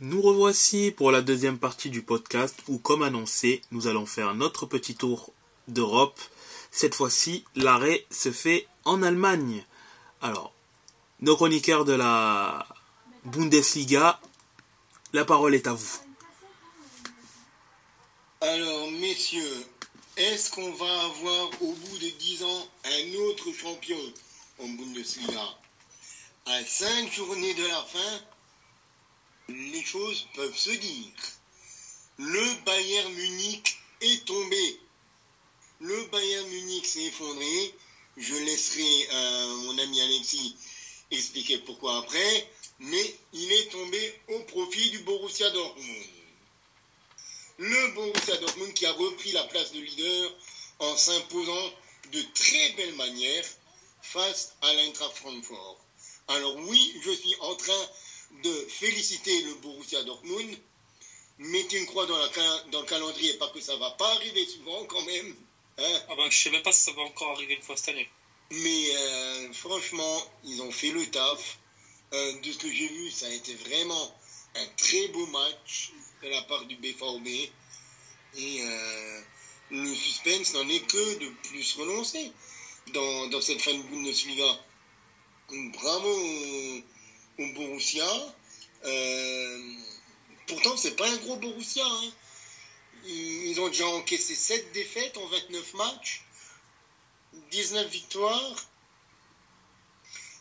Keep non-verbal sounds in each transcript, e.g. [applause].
Nous revoici pour la deuxième partie du podcast où, comme annoncé, nous allons faire notre petit tour d'Europe. Cette fois-ci, l'arrêt se fait en Allemagne. Alors, nos chroniqueurs de la Bundesliga, la parole est à vous. Alors, messieurs, est-ce qu'on va avoir au bout de 10 ans un autre champion en Bundesliga? À 5 journées de la fin, les choses peuvent se dire. Le Bayern Munich est tombé. Le Bayern Munich s'est effondré. Je laisserai euh, mon ami Alexis expliquer pourquoi après. Mais il est tombé au profit du Borussia Dortmund. Le Borussia Dortmund qui a repris la place de leader en s'imposant de très belle manière face à l'Eintracht Francfort. Alors oui, je suis en train de féliciter le Borussia Dortmund. Mettez une croix dans, le calendrier parce que ça va pas arriver souvent quand même. Hein. ah ben, je sais même pas si ça va encore arriver une fois cette année. Mais euh, franchement, ils ont fait le taf. Euh, de ce que j'ai vu, ça a été vraiment un très beau match la part du BVB. Et euh, le suspense n'en est que de plus renoncé dans, dans cette fin de Bundesliga. Bravo au Borussia. Euh, pourtant, c'est pas un gros Borussia. Hein. Ils ont déjà encaissé 7 défaites en 29 matchs, 19 victoires.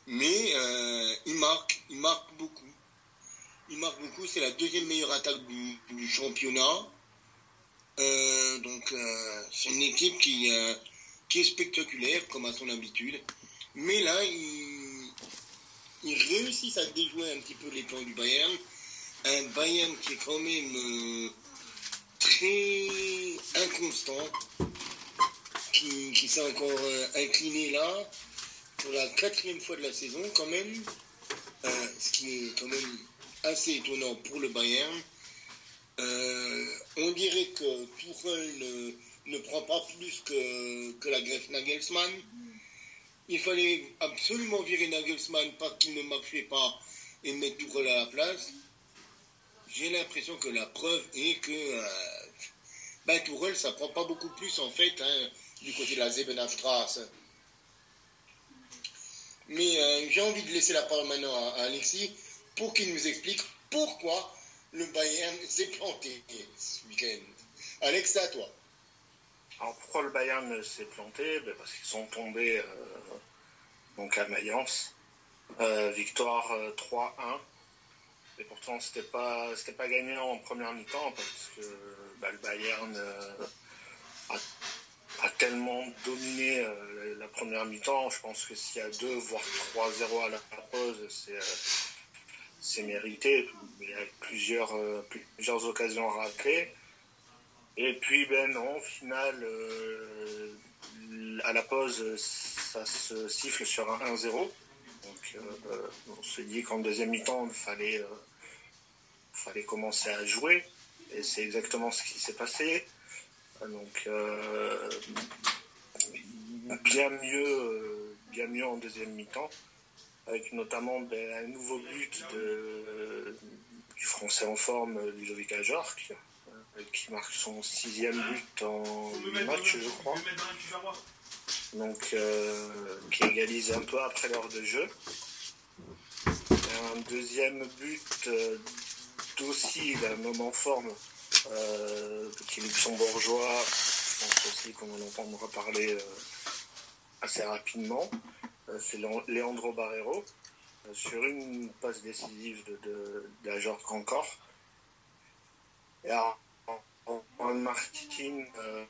Mais euh, ils marquent, ils marquent beaucoup. Ils marquent beaucoup, c'est la deuxième meilleure attaque du, championnat. Euh, donc c'est une équipe qui, qui est spectaculaire, comme à son habitude. Mais là, ils ils réussissent à déjouer un petit peu les plans du Bayern. Un Bayern qui est quand même euh, très inconstant, qui, s'est encore euh, incliné là pour la quatrième fois de la saison quand même, euh, ce qui est quand même assez étonnant pour le Bayern. on dirait que Tuchel ne, prend pas plus que, que la greffe Nagelsmann il fallait absolument virer Nagelsmann parce qu'il ne marchait pas et mettre Tourelle à la place. J'ai l'impression que la preuve est que euh, ben, ça prend pas beaucoup plus en fait hein, du côté de la Zebenstrasse. Mais euh, j'ai envie de laisser la parole maintenant à, Alexis pour qu'il nous explique pourquoi le Bayern s'est planté ce week-end. Alex, à toi. Alors pourquoi le Bayern s'est planté? Ben, Parce qu'ils sont tombés euh, donc à Mayence. Euh, victoire 3-1. Euh, Et pourtant c'était pas pas gagné en première mi-temps parce que bah, le Bayern a, tellement dominé la première mi-temps. Je pense que s'il y a 2 voire 3-0 à la pause, c'est c'est mérité. Il y a plusieurs, plusieurs occasions ratées. Et puis, ben non, au final, euh, à la pause, ça se siffle sur un 1-0. Donc, euh, on se dit qu'en deuxième mi-temps, il fallait, euh, fallait commencer à jouer. Et c'est exactement ce qui s'est passé. Donc, bien mieux, bien mieux en deuxième mi-temps, avec notamment ben, un nouveau but du Français en forme, Ludovic Ajorc, qui marque son sixième but en match, je crois. Donc, euh, qui égalise un peu après l'heure de jeu. Un deuxième but euh, d'aussi d'un homme en forme, euh, qui est luxembourgeois. Je pense aussi qu'on en entendra parler assez rapidement. C'est Leandro Barrero sur une passe décisive de, de, encore. Et alors, Martin, euh,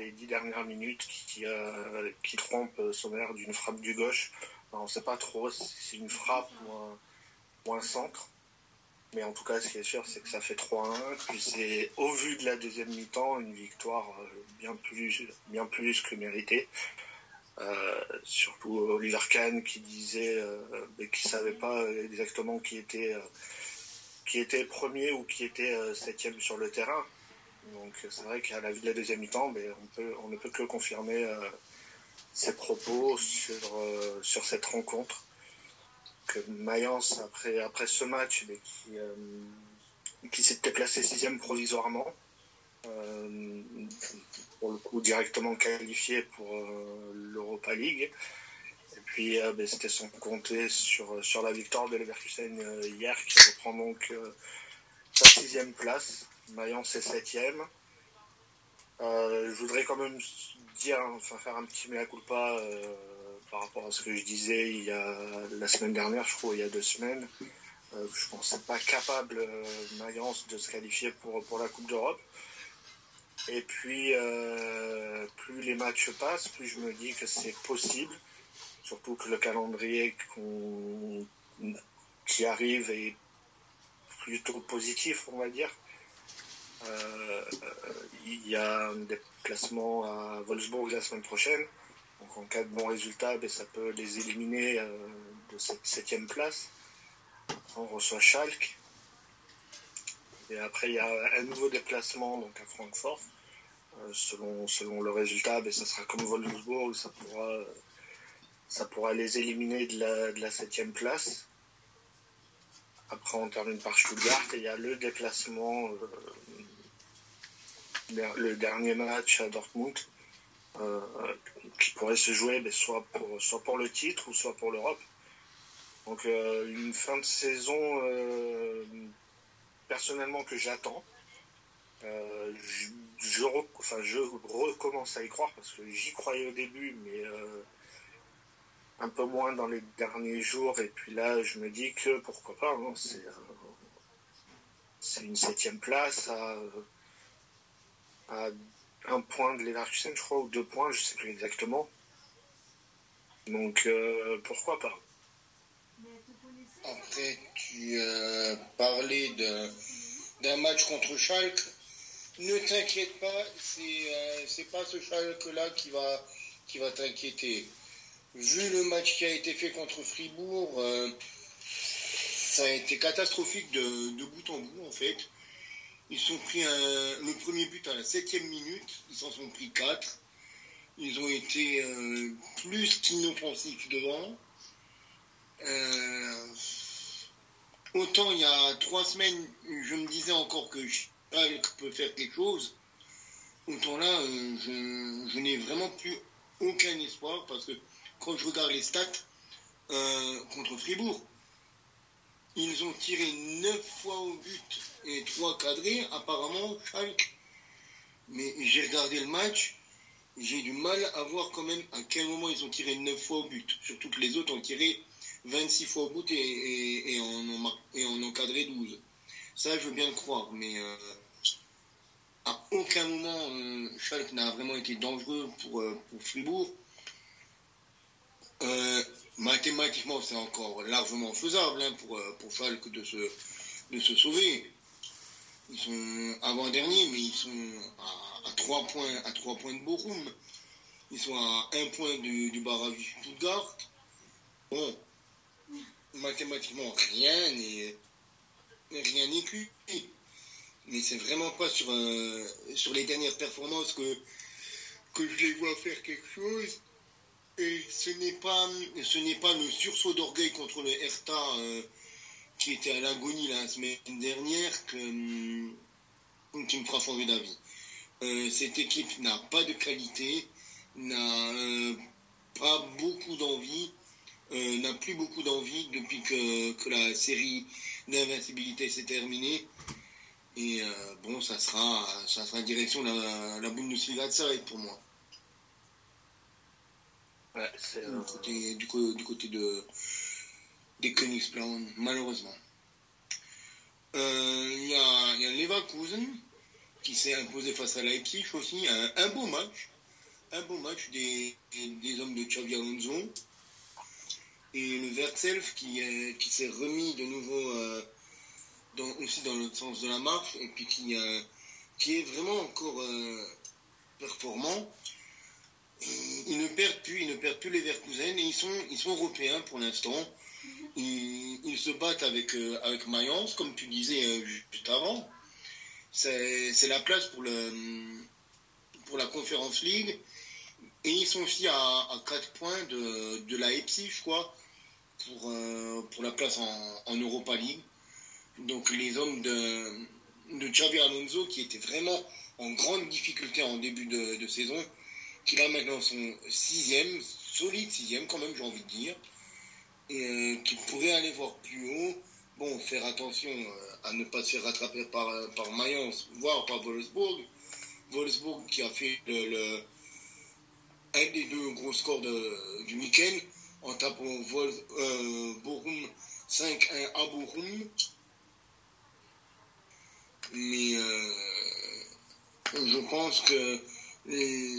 les dix dernières minutes, qui, euh, qui trompe Sommer d'une frappe du gauche. on ne sait pas trop si c'est une frappe ou un, centre. Mais en tout cas, ce qui est sûr, c'est que ça fait 3-1. Puis c'est, au vu de la deuxième mi-temps, une victoire euh, bien plus, bien plus que méritée. Surtout Oliver Kahn qui disait mais qui savait pas exactement qui était qui était premier ou qui était euh, septième sur le terrain. Donc c'est vrai qu'à la vue de la deuxième mi-temps, ben, on, on ne peut que confirmer ses propos sur, sur cette rencontre. Que Mayence, après, après ce match, ben, qui, qui s'était placé sixième provisoirement, pour le coup directement qualifié pour l'Europa League. Et puis ben, c'était son compter sur, sur la victoire de Leverkusen hier qui reprend donc sa sixième place. Mayence est septième. Euh, je voudrais quand même dire, enfin faire un petit mea culpa euh, par rapport à ce que je disais il y a la semaine dernière, je crois, il y a deux semaines. Euh, je pensais pas capable Mayence de se qualifier pour, pour la Coupe d'Europe. Et puis, plus les matchs passent, plus je me dis que c'est possible. Surtout que le calendrier qui arrive est plutôt positif, on va dire. Euh, il y a un déplacement à Wolfsburg la semaine prochaine. Donc en cas de bon résultat, ben, ça peut les éliminer euh, de cette septième place. On reçoit Schalke. Et après, il y a un nouveau déplacement donc à Francfort. Euh, selon, selon le résultat, ben, ça sera comme Wolfsburg, ça pourra, ça pourra les éliminer de la, de la place. Après, on termine par Stuttgart et il y a le déplacement, euh, le dernier match à Dortmund, euh, qui pourrait se jouer ben, soit, pour, soit pour le titre ou soit pour l'Europe. Donc, une fin de saison, personnellement, que j'attends. je, je, recommence à y croire parce que j'y croyais au début, mais un peu moins dans les derniers jours. Et puis là, je me dis que pourquoi pas. Hein, c'est une septième place à, un point de Leverkusen, je crois, ou deux points, je sais plus exactement. Donc euh, pourquoi pas. Après, tu euh, parlais d'un match contre Schalke. Ne t'inquiète pas, c'est euh, pas ce Schalke-là qui va, qui va t'inquiéter vu le match qui a été fait contre Fribourg, euh, ça a été catastrophique de, bout en bout en fait. Ils ont pris le premier but à la septième minute, ils s'en sont pris quatre. Ils ont été plus qu'inoffensifs devant. Euh, autant il y a trois semaines, je me disais encore que Schalke peut faire quelque chose. Autant là, je, je n'ai vraiment plus aucun espoir parce que quand je regarde les stats euh, contre Fribourg, ils ont tiré 9 fois au but et 3 cadrés, apparemment Schalke. Mais j'ai regardé le match, j'ai du mal à voir quand même à quel moment ils ont tiré 9 fois au but. Surtout que les autres ont tiré 26 fois au but et, en, ont, encadré 12. Ça, je veux bien le croire, mais euh, à aucun moment euh, Schalke n'a vraiment été dangereux pour, pour Fribourg. Euh, mathématiquement, c'est encore largement faisable hein, pour, euh, pour Falk de se, de se sauver. Ils sont avant-derniers, mais ils sont à, 3 points, à 3 points de Bochum. Ils sont à 1 point du, du barrage du Stuttgart. Bon, mathématiquement, rien n'est rien n'est cuit. Mais c'est vraiment pas sur, euh, sur les dernières performances que, que je les vois faire quelque chose. Et ce n'est pas, ce n'est pas le sursaut d'orgueil contre le Hertha euh, qui était à l'agonie la semaine dernière que, euh, qui me fera changer d'avis. Euh, cette équipe n'a pas de qualité, n'a pas beaucoup d'envie, n'a plus beaucoup d'envie depuis que, la série d'invincibilité s'est terminée. Et bon, ça sera, ça sera direction la, la Bundesliga de pour moi du, côté, de, des Königsplan, malheureusement. Euh, il y, a, y a Leverkusen qui s'est imposé face à Leipzig aussi, un, beau match, un beau match des, des, hommes de Xavi Alonso. Et le Vertself qui, qui s'est remis de nouveau euh, dans, aussi dans l'autre sens de la marche et puis qui, euh, qui est vraiment encore performant ils ne perdent plus, ils ne perdent plus les Verkusen et ils sont, ils sont européens pour l'instant. Ils, se battent avec, euh, avec Mayence, comme tu disais euh, juste avant. c'est la place pour, le, pour la Conférence League. Et ils sont aussi à, à 4 points de, de la EPSI, je crois, pour, euh, pour la place en, Europa League. Donc les hommes de, de Xavi Alonso, qui étaient vraiment en grande difficulté en début de, saison, qui a maintenant son sixième, solide sixième quand même, j'ai envie de dire, et euh, qui pourrait aller voir plus haut. Bon, faire attention euh, à ne pas se faire rattraper par, par Mayence, voire par Wolfsburg. Wolfsburg qui a fait le un des deux gros scores du week-end en tapant Vol, euh, Borum 5-1 à Borum. Mais euh, je pense que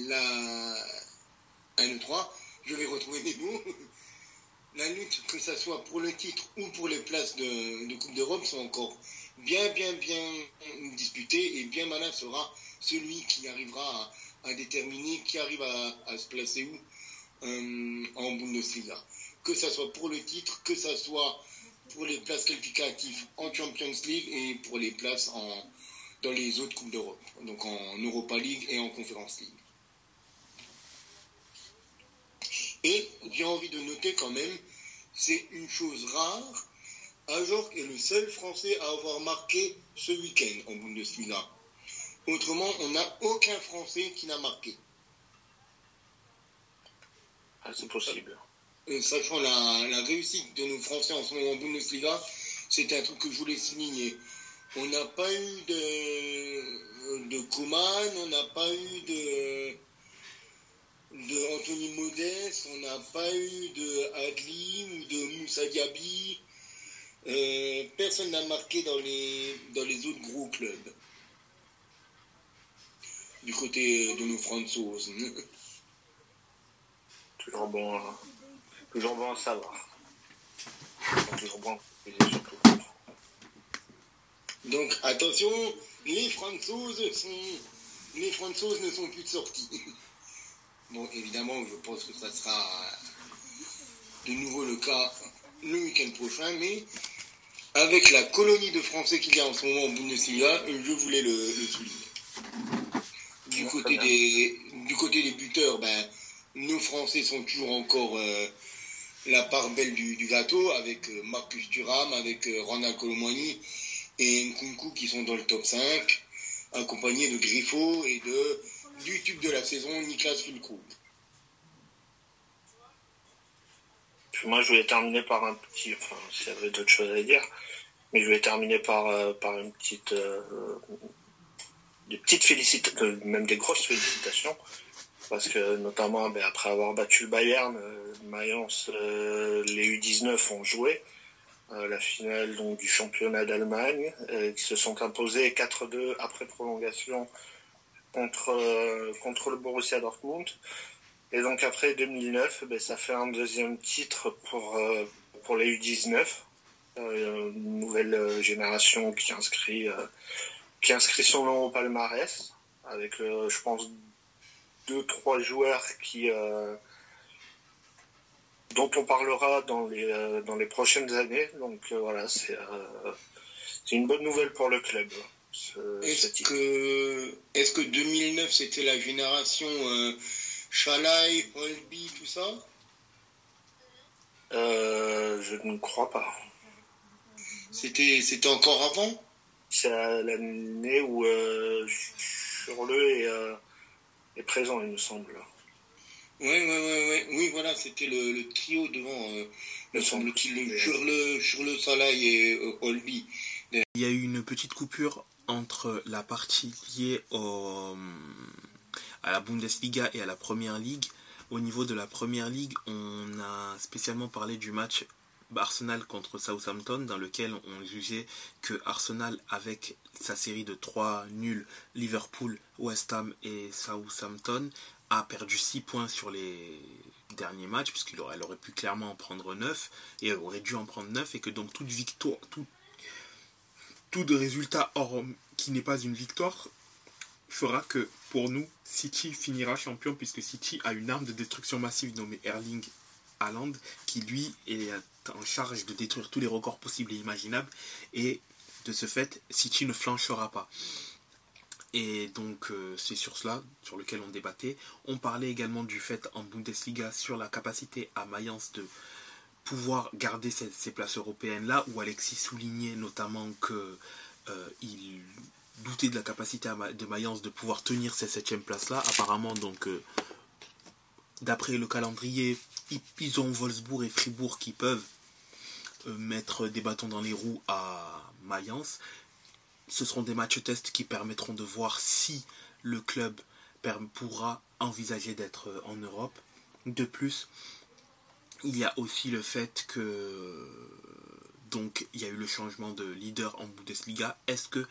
la 1-3, je vais retrouver mes mots. [laughs] La lutte, que ce soit pour le titre ou pour les places de, de Coupe d'Europe, sont encore bien, bien, bien disputées et bien malin sera celui qui arrivera à, à déterminer qui arrive à, se placer où euh, en Bundesliga. Que ce soit pour le titre, que ce soit pour les places qualificatives en Champions League et pour les places dans les autres Coupes d'Europe, donc en Europa League et en Conference League. Et j'ai envie de noter quand même, c'est une chose rare, Ajorc est le seul Français à avoir marqué ce week-end en Bundesliga. Autrement, on n'a aucun Français qui n'a marqué. Ah, c'est possible. Et sachant la, la, réussite de nos Français en ce moment en Bundesliga, c'était un truc que je voulais souligner. On n'a pas eu de, de Coman, on n'a pas eu de, de Anthony Modeste, on n'a pas eu de Adli ou de Moussa Diaby. Euh, personne n'a marqué dans les, dans les autres gros clubs. Du côté de nos Françaises. Toujours bon, à, toujours bon à savoir. Toujours bon. Donc attention, les Françaises sont. Les Françaises ne sont plus de sortie. [laughs] Bon, évidemment, je pense que ça sera de nouveau le cas le week-end prochain, mais avec la colonie de Français qu'il y a en ce moment en Bundesliga, je voulais le, le souligner. Du côté, des, du côté des buteurs, ben, nos Français sont toujours encore euh, la part belle du, du gâteau, avec euh, Marcus Thuram, avec euh, Ronald Colomani et Nkunku qui sont dans le top 5, accompagnés de Griffo et de, du tube de la saison, Niklas Fulkrug. Moi, je voulais terminer par un petit, enfin, s'il y avait d'autres choses à dire, mais je voulais terminer par, euh, par une petite, euh, des petites félicitations, même des grosses félicitations, parce que notamment, ben, après avoir battu le Bayern, euh, Mayence, les U19 ont joué la finale donc, du championnat d'Allemagne, qui se sont imposés 4-2 après prolongation contre, contre le Borussia Dortmund. Et donc après 2009, ben, ça fait un deuxième titre pour, euh, pour les U19, euh, une nouvelle génération qui inscrit, euh, qui inscrit son nom au palmarès, avec je pense deux trois joueurs qui dont on parlera dans les dans les prochaines années. Donc voilà, c'est c'est une bonne nouvelle pour le club. Est-ce que est-ce que 2009 c'était la génération Chalai, Holby, tout ça? Euh, Je ne crois pas. C'était, c'était encore avant? C'est l'année où euh, Churle est, euh, est, présent, il me semble. Oui, oui, oui, oui, oui voilà, c'était le, le, trio devant, euh, me semble-t-il, Churle, Churle, Salai et euh, Holby. Il y a eu une petite coupure entre la partie liée au à la Bundesliga et à la Première Ligue. Au niveau de la Première Ligue, on a spécialement parlé du match Arsenal contre Southampton, dans lequel on jugeait que Arsenal, avec sa série de 3 nuls, Liverpool, West Ham et Southampton, a perdu 6 points sur les derniers matchs, puisqu'elle aurait, pu clairement en prendre 9, et aurait dû en prendre 9, et que donc toute victoire, tout, tout résultat hors, qui n'est pas une victoire fera que pour nous, City finira champion puisque City a une arme de destruction massive nommée Erling Haaland qui lui est en charge de détruire tous les records possibles et imaginables et de ce fait, City ne flanchera pas. Et donc euh, c'est sur cela sur lequel on débattait. On parlait également du fait en Bundesliga sur la capacité à Mayence de pouvoir garder ces, ces places européennes là, où Alexis soulignait notamment que euh, il doutait de la capacité de Mayence de pouvoir tenir ces septième places là. Apparemment donc euh, d'après le calendrier, ils, ont Wolfsburg et Fribourg qui peuvent euh, mettre des bâtons dans les roues à Mayence. Ce seront des matchs tests qui permettront de voir si le club pourra envisager d'être euh, en Europe. De plus, il y a aussi le fait que donc il y a eu le changement de leader en Bundesliga. Est-ce que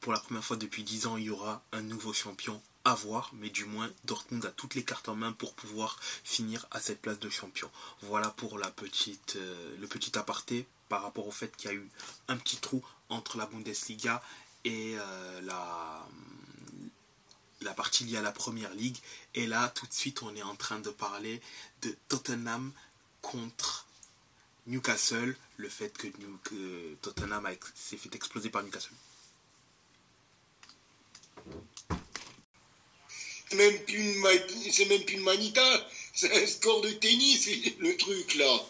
pour la première fois depuis 10 ans, il y aura un nouveau champion à voir, mais du moins Dortmund a toutes les cartes en main pour pouvoir finir à cette place de champion. Voilà pour la petite, euh, le petit aparté par rapport au fait qu'il y a eu un petit trou entre la Bundesliga et euh, la, la partie liée à la première ligue. Et là, tout de suite, on est en train de parler de Tottenham contre Newcastle, le fait que, Tottenham s'est fait exploser par Newcastle. C'est même plus une ma- c'est même plus une manita, [laughs] c'est un score de tennis, [laughs] le truc là.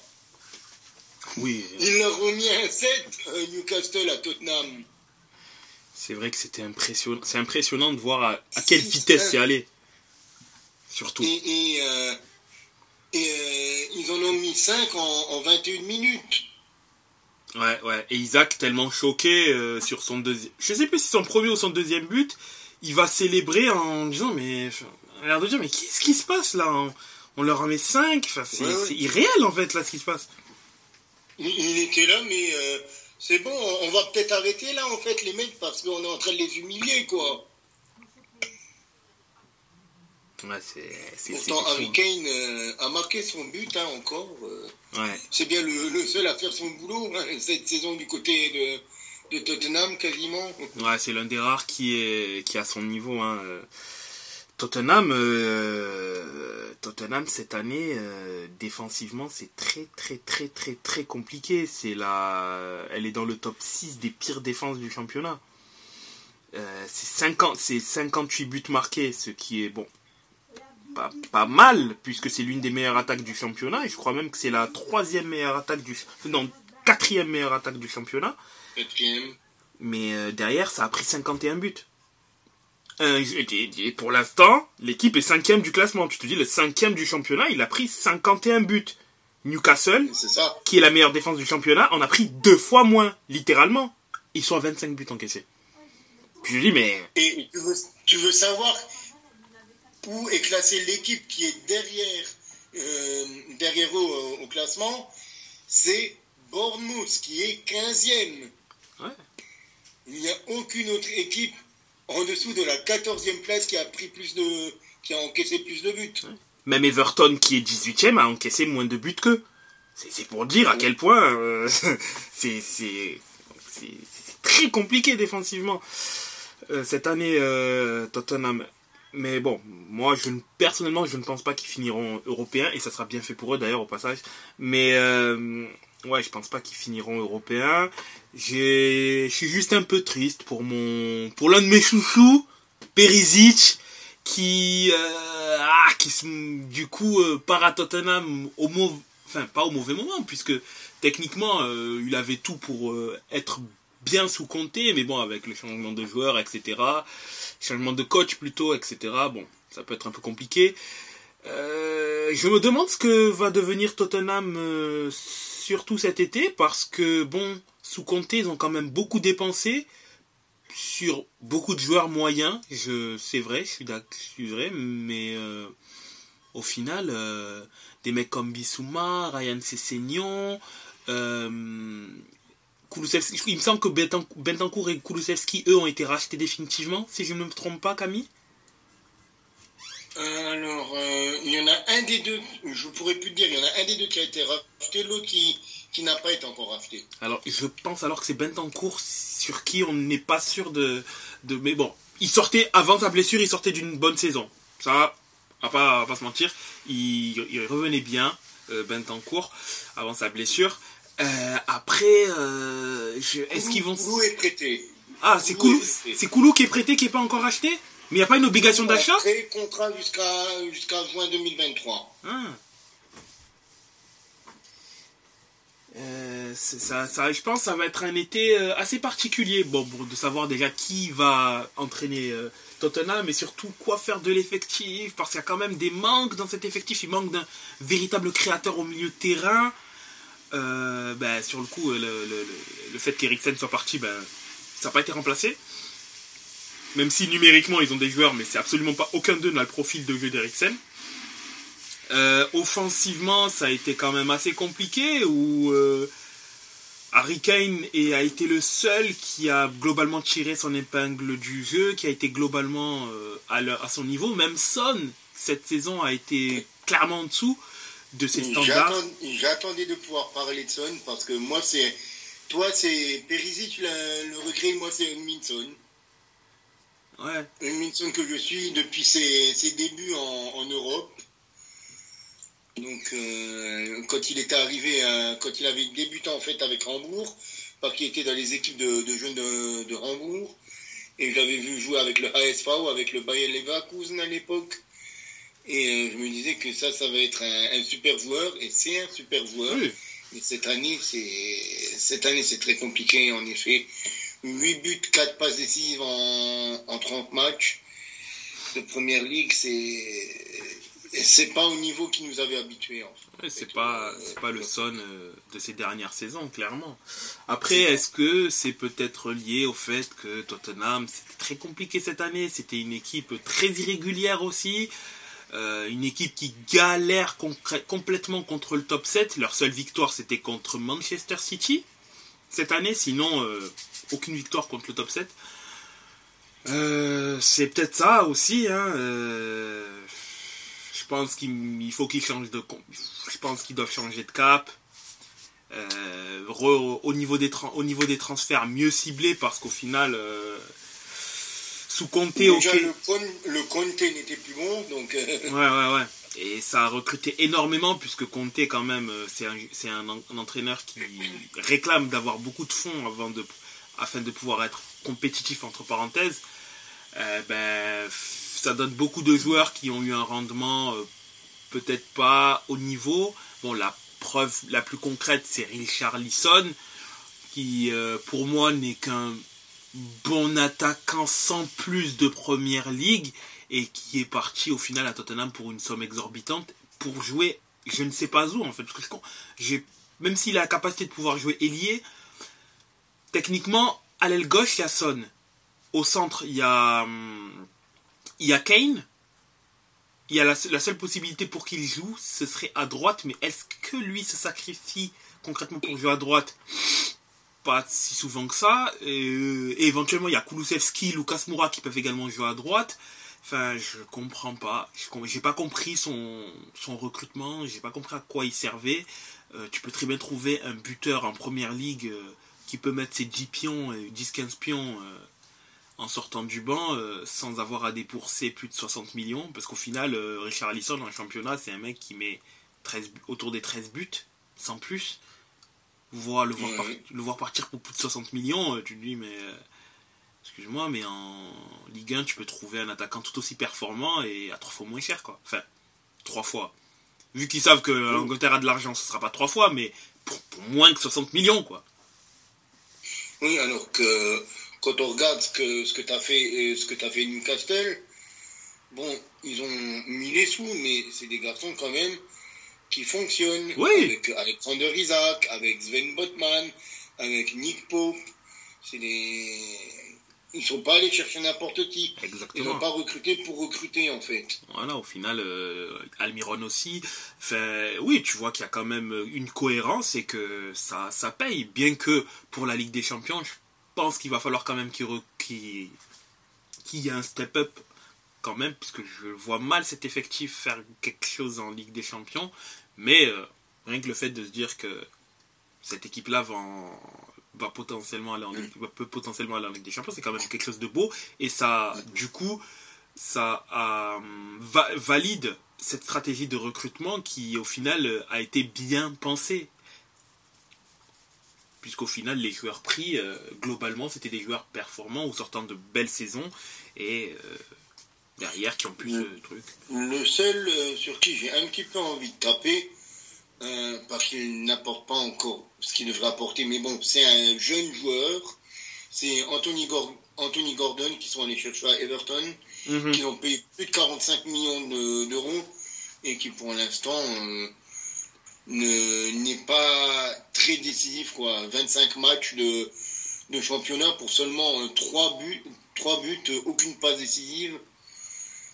Oui, Il leur ont mis un 7, euh, Newcastle à Tottenham. c'est vrai que c'était impressionnant. C'est impressionnant de voir à, à quelle vitesse c'est allé. Surtout. Et, et, euh, et, euh, ils en ont mis 5 en, en 21 minutes. Ouais, ouais. Et Isaac, tellement choqué euh, sur son deuxième. Je sais plus si c'est son premier ou son deuxième but, il va célébrer en disant Mais. l'air de dire Mais qu'est-ce qui se passe là? On, on leur en met 5. Enfin, c'est Ouais, ouais. c'est irréel en fait là ce qui se passe. Il, il était là, mais euh, c'est bon, on va peut-être arrêter là en fait les mecs parce qu'on est en train de les humilier quoi. Ouais, c'est. Pourtant, Harry Kane euh, a marqué son but hein, encore. euh. Ouais. c'est bien le, le seul à faire son boulot hein, cette saison du côté de, Tottenham quasiment. Ouais, c'est l'un des rares qui est qui à son niveau. Hein. euh. Tottenham, euh, Tottenham cette année euh, défensivement c'est très très très très très compliqué. Elle est dans le top 6 des pires défenses du championnat. C'est 50, c'est 58 buts marqués, ce qui est bon, pas, pas mal puisque c'est l'une des meilleures attaques du championnat et je crois même que c'est la troisième meilleure attaque du, non quatrième meilleure attaque du championnat. Mais euh, derrière, ça a pris 51 buts. Euh, et, et pour l'instant, l'équipe est cinquième du classement. Tu te dis, le cinquième du championnat, il a pris 51 buts. Newcastle, ça. qui est la meilleure défense du championnat, en a pris deux fois moins, littéralement. Ils sont à 25 buts encaissés. Puis je dis, mais... Et tu veux, tu veux savoir où est classée l'équipe qui est derrière, euh, derrière eux euh, au classement? C'est Bournemouth qui est 15e. Il n'y a aucune autre équipe en dessous de la 14e place qui a pris plus de qui a encaissé plus de buts. Même Everton, qui est 18ème, a encaissé moins de buts qu'eux. C'est pour dire à quel point euh, [laughs] c'est très compliqué défensivement. Euh, cette année, euh, Tottenham. Mais bon, moi, je ne, personnellement, je ne pense pas qu'ils finiront européens, et ça sera bien fait pour eux d'ailleurs au passage. Mais ouais, je pense pas qu'ils finiront européens. Je suis juste un peu triste pour mon, pour l'un de mes chouchous, Perisic, qui, euh, ah, du coup euh, part à Tottenham au mauvais, enfin pas au mauvais moment puisque techniquement euh, il avait tout pour être bien sous compté, mais bon avec le changement de joueur, etc., changement de coach plutôt, etc. Bon, ça peut être un peu compliqué. Je me demande ce que va devenir Tottenham surtout cet été parce que bon sous compté ils ont quand même beaucoup dépensé sur beaucoup de joueurs moyens, je c'est vrai, je suis je suis vrai, mais euh, au final, euh, des mecs comme Bissouma, Ryan Sessegnon, euh, il me semble que Bentan- Bentancur et Kulusevski, eux, ont été rachetés définitivement, si je ne me trompe pas, Camille? Alors, euh, il y en a un des deux, je pourrais plus te dire, il y en a un des deux qui a été racheté, l'autre qui, qui n'a pas été encore racheté. Alors, je pense alors que c'est Bentancur sur qui on n'est pas sûr de, de. Mais bon, il sortait, avant sa blessure, il sortait d'une bonne saison. Ça, va pas, va pas se mentir. Il, il revenait bien, euh, Bentancur, avant sa blessure. Euh, après, euh, je- est-ce qu'ils vont. Est prêté Ah, c'est Koulou, c'est Koulou qui est prêté, qui n'est pas encore acheté Mais il n'y a pas une obligation d'achat? Très contrat jusqu'à jusqu'à juin 2023. Ah. Euh, ça, ça, je pense que ça va être un été euh, assez particulier. Bon, de savoir déjà qui va entraîner euh, Tottenham, mais surtout quoi faire de l'effectif, parce qu'il y a quand même des manques dans cet effectif. Il manque d'un véritable créateur au milieu de terrain. ben, sur le coup, le, le, le fait qu'Eriksen soit parti, ben, ça n'a pas été remplacé. Même si numériquement ils ont des joueurs, mais c'est absolument pas aucun d'eux n'a le profil de jeu d'Eriksen. Euh, offensivement, ça a été quand même assez compliqué où euh, Harry Kane a été le seul qui a globalement tiré son épingle du jeu, qui a été globalement euh, à, à, son niveau. Même Son, cette saison, a été clairement en dessous de ses standards. J'attendais de pouvoir parler de Son parce que moi, c'est. Toi, c'est Perisi, tu l'as le regret, moi, c'est Minson. Ouais. Minson que je suis depuis ses, ses débuts en, en Europe. Donc, euh, quand il était arrivé, euh, quand il avait débuté en fait avec Hambourg, parce qu'il était dans les équipes de, jeunes de, de, Hambourg, et j'avais vu jouer avec le HSV, avec le Bayer Leverkusen à l'époque, et euh, je me disais que ça, ça va être un, super joueur, et c'est un super joueur. Et cette année, c'est cette année, c'est très compliqué en effet. 8 buts, 4 passes décisives en, en 30 matchs de première ligue, c'est c'est pas au niveau qui nous avait habitués. En fait. c'est pas, c'est pas le son euh, de ces dernières saisons, clairement. Après, est-ce que c'est peut-être lié au fait que Tottenham, c'était très compliqué cette année, c'était une équipe très irrégulière aussi, euh, une équipe qui galère complètement contre le top 7. Leur seule victoire, c'était contre Manchester City cette année, sinon euh, aucune victoire contre le top 7. c'est peut-être ça aussi. Hein, je pense qu'il faut qu'ils changent de je pense qu'ils doivent changer de cap euh, au niveau des au niveau des transferts mieux ciblés parce qu'au final euh, sous Comté ok le, Comté n'était plus bon donc euh, ouais ouais ouais et ça a recruté énormément puisque Comté quand même c'est un, c'est un, entraîneur qui réclame d'avoir beaucoup de fonds avant de afin de pouvoir être compétitif entre parenthèses ben ça donne beaucoup de joueurs qui ont eu un rendement euh, peut-être pas au niveau. Bon, la preuve la plus concrète, c'est Richard Lisson, qui euh, pour moi n'est qu'un bon attaquant sans plus de première ligue et qui est parti au final à Tottenham pour une somme exorbitante pour jouer je ne sais pas où en fait parce que même s'il a la capacité de pouvoir jouer ailier techniquement à l'aile gauche il y a Son au centre il y a hum, il y a Kane. Il y a la, seule possibilité pour qu'il joue, ce serait à droite, mais est-ce que lui se sacrifie concrètement pour jouer à droite? Pas si souvent que ça. Et, éventuellement, il y a Kulusevski, Lucas Moura qui peuvent également jouer à droite. Enfin, je comprends pas. J'ai pas compris son, son recrutement. J'ai pas compris à quoi il servait. Euh, tu peux très bien trouver un buteur en première ligue euh, qui peut mettre ses 10 pions, 10-15 pions euh, en sortant du banc euh, sans avoir à débourser plus de 60 millions. Parce qu'au final, euh, Richard Allison dans le championnat, c'est un mec qui met 13, autour des 13 buts, sans plus. Voir, le, voir le voir partir pour plus de 60 millions, euh, tu te dis, mais excuse-moi, mais en Ligue 1, tu peux trouver un attaquant tout aussi performant et à trois fois moins cher, quoi. Enfin, trois fois. Vu qu'ils savent que l'Angleterre a de l'argent, ce sera pas trois fois, mais pour, pour, moins que 60 millions, quoi. Oui, alors que quand on regarde ce que, ce que tu as fait, ce que tu as fait Newcastle, bon, ils ont mis les sous, mais c'est des garçons quand même qui fonctionnent. Avec Alexander Isaac, avec Sven Botman, avec Nick Pope. C'est des. Ils ne sont pas allés chercher n'importe qui. Exactement. Ils n'ont pas recruté pour recruter, en fait. Voilà, au final, euh, Almiron aussi. Fait, oui, tu vois qu'il y a quand même une cohérence et que ça, ça paye. Bien que pour la Ligue des Champions, je pense qu'il va falloir quand même qu'il y ait un step-up quand même, puisque je vois mal cet effectif faire quelque chose en Ligue des Champions. Mais euh, rien que le fait de se dire que cette équipe-là va, va, potentiellement aller en peut potentiellement aller en Ligue des Champions, c'est quand même quelque chose de beau. Et ça, du coup, ça valide cette stratégie de recrutement qui, au final, a été bien pensée puisqu'au final, les joueurs pris, euh, globalement, c'était des joueurs performants ou sortant de belles saisons, et euh, derrière qui ont plus Mm. ce truc. Le seul euh, sur qui j'ai un petit peu envie de taper, euh, parce qu'il n'apporte pas encore ce qu'il devrait apporter, mais bon, c'est un jeune joueur, c'est Anthony, Anthony Gordon qui sont allés chercher à Everton, Mhm. qui ont payé plus de 45 millions de- d'euros et qui pour l'instant euh, ne- n'est pas très décisif quoi. 25 matchs de, de championnat pour seulement 3 buts 3 buts euh, aucune passe décisive.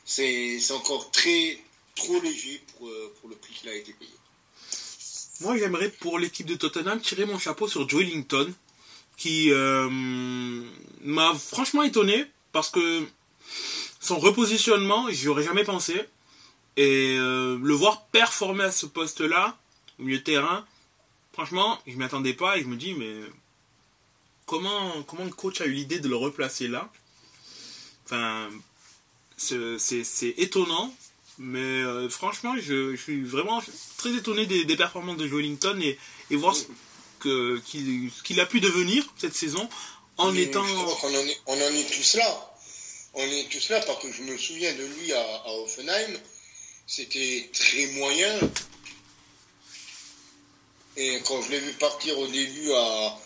C'est c'est encore très trop léger pour, euh, pour le prix qu'il a été payé Moi, j'aimerais pour l'équipe de Tottenham tirer mon chapeau sur Joe Linton, qui euh, m'a franchement étonné parce que son repositionnement, j'y aurais jamais pensé. Et euh, le voir performer à ce poste-là, au milieu de terrain, franchement, je m'y attendais pas et je me dis, mais comment, comment le coach a eu l'idée de le replacer là? Enfin, c'est étonnant. Mais euh, franchement, je, je suis vraiment très étonné des, des performances de Joe Linton et, et voir ce qu'il a pu devenir cette saison en Mais étant. en est, on en est tous là. On est tous là parce que je me souviens de lui à, à Offenheim c'était très moyen. Et quand je l'ai vu partir au début à,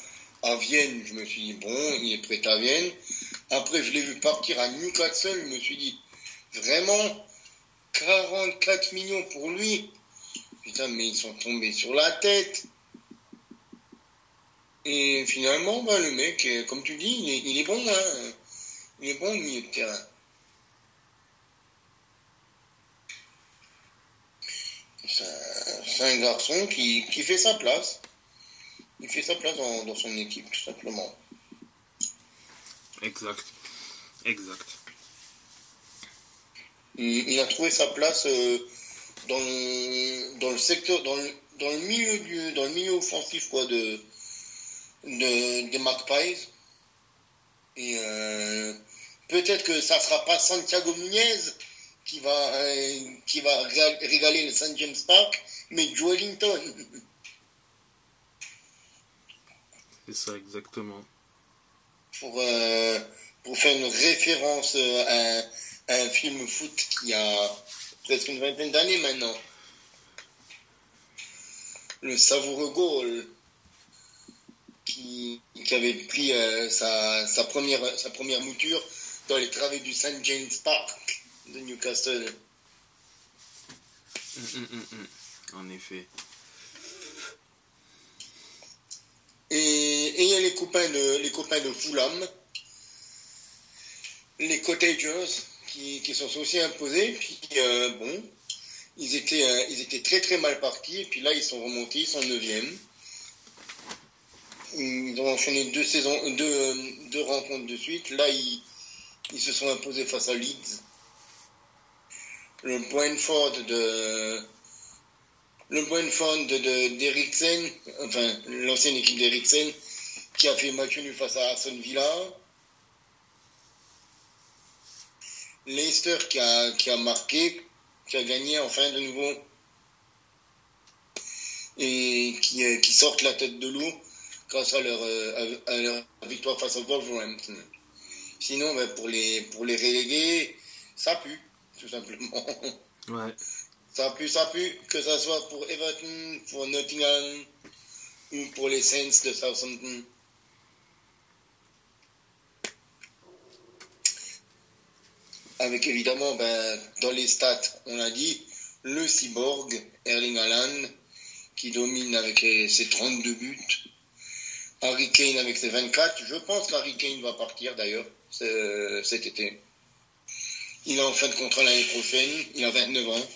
à Vienne je me suis dit bon il est prêt à Vienne. Après je l'ai vu partir à Newcastle je me suis dit vraiment 44 millions pour lui putain mais ils sont tombés sur la tête et finalement, bah, le mec, euh, comme tu dis, il est, il est bon. Il est bon au milieu de terrain. C'est un, garçon qui, fait sa place. Il fait sa place dans son équipe, tout simplement. Exact. Exact. Il, il a trouvé sa place euh, dans, le, dans le secteur, dans le, dans le milieu du, dans le milieu offensif quoi, de, de, des Magpies. Et euh, peut-être que ça sera pas Santiago Munez qui va, euh, qui va régal- régaler le St. James Park, mais Joe Ellington. [laughs] C'est ça, exactement. pour, euh, pour faire une référence à, un- film foot qui a presque une vingtaine d'années maintenant. Le savoureux goal qui, qui avait pris euh, sa, sa, première, sa première mouture dans les travées du St. James Park de Newcastle. Hum, hum, hum. En effet. Et et il y a les copains de, les copains de Fulham, les Cottagers, qui, qui sont aussi imposés. Puis euh, bon, ils étaient, euh, ils étaient très très mal partis. Et puis là, ils sont remontés, ils sont 9e. Ils ont enchaîné deux, saisons, deux, deux rencontres de suite. Là, ils, ils se sont imposés face à Leeds. Le Brentford de, le Brentford de- d'Eriksen, enfin l'ancienne équipe d'Eriksen, qui a fait match nul face à Aston Villa. Leicester qui a, qui a marqué, qui a gagné enfin de nouveau. Et qui, euh, qui sortent la tête de l'eau grâce à leur, euh, à, à leur victoire face au Wolverhampton. Sinon, ben, pour, les, pour les relégués, ça pue, tout simplement. Ouais. Ça pue, ça pue, que ça soit pour Everton, pour Nottingham ou pour les Saints de Southampton. Avec évidemment, ben, dans les stats, on l'a dit, le cyborg, Erling Haaland, qui domine avec ses 32 buts. Harry Kane avec ses 24. Je pense qu'Harry Kane va partir d'ailleurs ce- cet été. Il est en fin de contrat l'année prochaine, il a 29 ans.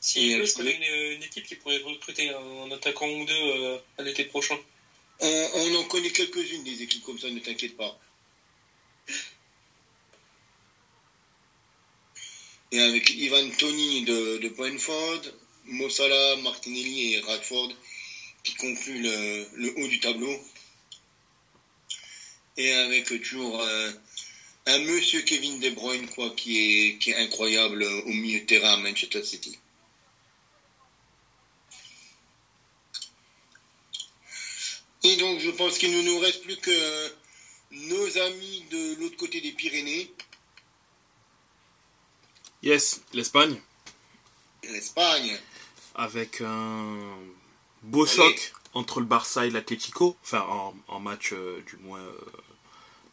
Si Et veut, je connais une, une équipe qui pourrait recruter un, attaquant ou deux euh, à l'été prochain. On, on en connaît quelques-unes des équipes comme ça, ne t'inquiète pas. Et avec Ivan Tony de, de Brentford, Mossala, Martinelli et Radford qui concluent le, le haut du tableau. Et avec toujours euh, un monsieur Kevin De Bruyne quoi, qui, est, qui est incroyable au milieu de terrain à Manchester City. Et donc, je pense qu'il ne nous reste plus que nos amis de l'autre côté des Pyrénées. Yes, l'Espagne. L'Espagne. Avec un beau choc entre le Barça et l'Atlético. Enfin, en, match euh, du moins euh,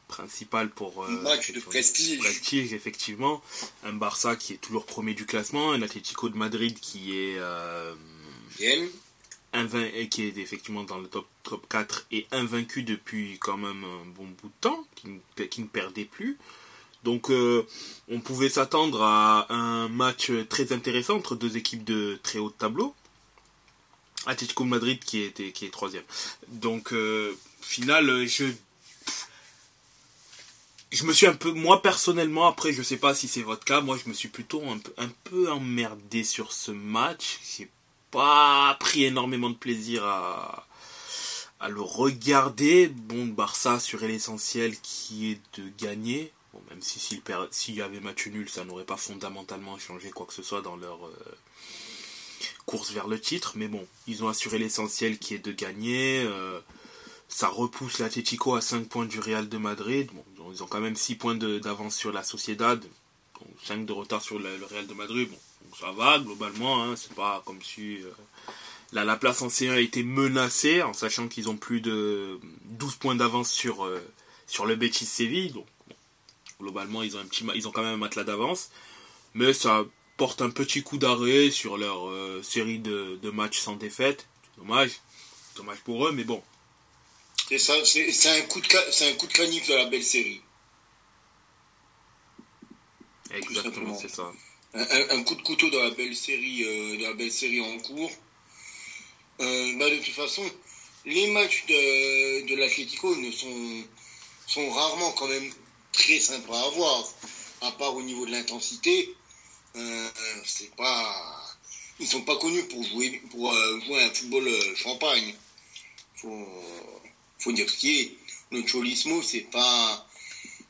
principal pour... Euh, match de prestige. Prestige, effectivement. Un Barça qui est toujours premier du classement. Un Atlético de Madrid qui est... et qui est effectivement dans le top, top 4 et invaincu depuis quand même un bon bout de temps, qui, qui ne perdait plus. Donc euh, on pouvait s'attendre à un match très intéressant entre deux équipes de très haut tableau. Atletico Madrid qui est, qui troisième. Donc euh, final, je je me suis un peu, moi personnellement, après je sais pas si c'est votre cas, moi je me suis plutôt un peu, emmerdé sur ce match. J'ai pas pris énormément de plaisir à, à le regarder. Bon, Barça assurait l'essentiel qui est de gagner même si s'il y avait match nul, ça n'aurait pas fondamentalement changé quoi que ce soit dans leur euh, course vers le titre. Mais bon, ils ont assuré l'essentiel qui est de gagner. Euh, ça repousse l'Atletico à 5 points du Real de Madrid. Ils ont quand même 6 points d'avance sur la Sociedad. 5 de retard sur le, Real de Madrid. Bon, ça va globalement. Hein, c'est pas comme si euh, la, place en C1 a été menacée en sachant qu'ils ont plus de 12 points d'avance sur, sur le Betis Séville. Donc Globalement, ils ont, un petit, ils ont quand même un matelas d'avance. Mais ça porte un petit coup d'arrêt sur leur euh, série de, matchs sans défaite. Dommage. Dommage pour eux, mais bon. C'est ça, c'est un coup de c'est un coup de canif de la belle série. Exactement, c'est ça. Un, coup de couteau dans la belle série, euh, de la belle série en cours. Euh, bah, de toute façon, les matchs de, de l'Atlético ne sont, sont rarement quand même très sympa à voir. À part au niveau de l'intensité, euh, c'est pas, ils sont pas connus pour jouer pour euh, jouer un football euh, champagne. Faut, faut dire ce qui est. Le cholismo, c'est pas,